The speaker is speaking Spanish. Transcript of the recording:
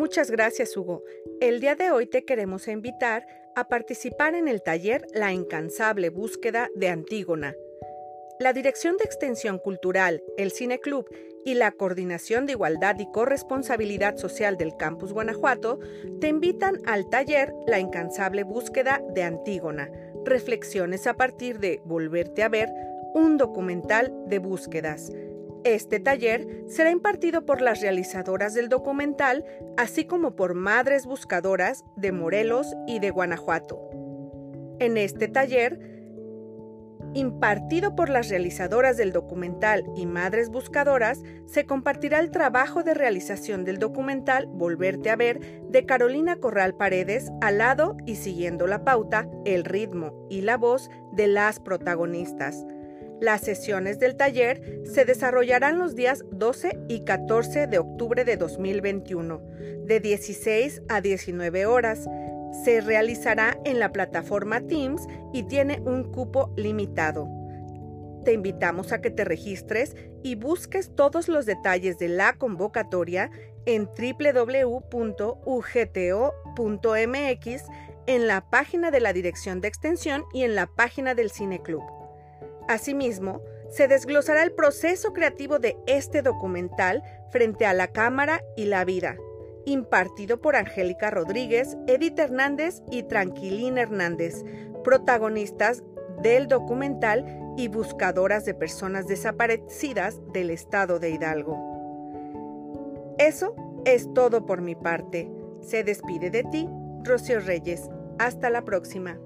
Muchas gracias, Hugo. El día de hoy te queremos invitar a participar en el taller La incansable búsqueda de Antígona. La Dirección de Extensión Cultural, el Cine Club y la Coordinación de Igualdad y Corresponsabilidad Social del Campus Guanajuato te invitan al taller La incansable búsqueda de Antígona, reflexiones a partir de Volverte a ver, un documental de búsquedas. Este taller será impartido por las realizadoras del documental, así como por madres buscadoras de Morelos y de Guanajuato. En este taller, impartido por las realizadoras del documental y madres buscadoras, se compartirá el trabajo de realización del documental Volverte a ver de Carolina Corral Paredes al lado y siguiendo la pauta, el ritmo y la voz de las protagonistas. Las sesiones del taller se desarrollarán los días 12 y 14 de octubre de 2021, de 16 a 19 horas. Se realizará en la plataforma Teams y tiene un cupo limitado. Te invitamos a que te registres y busques todos los detalles de la convocatoria en www.ugto.mx, en la página de la Dirección de Extensión y en la página del Cine Club. Asimismo, se desglosará el proceso creativo de este documental frente a la cámara y la vida, impartido por Angélica Rodríguez, Edith Hernández y Tranquilín Hernández, protagonistas del documental y buscadoras de personas desaparecidas del estado de Hidalgo. Eso es todo por mi parte. Se despide de ti, Rocío Reyes. Hasta la próxima.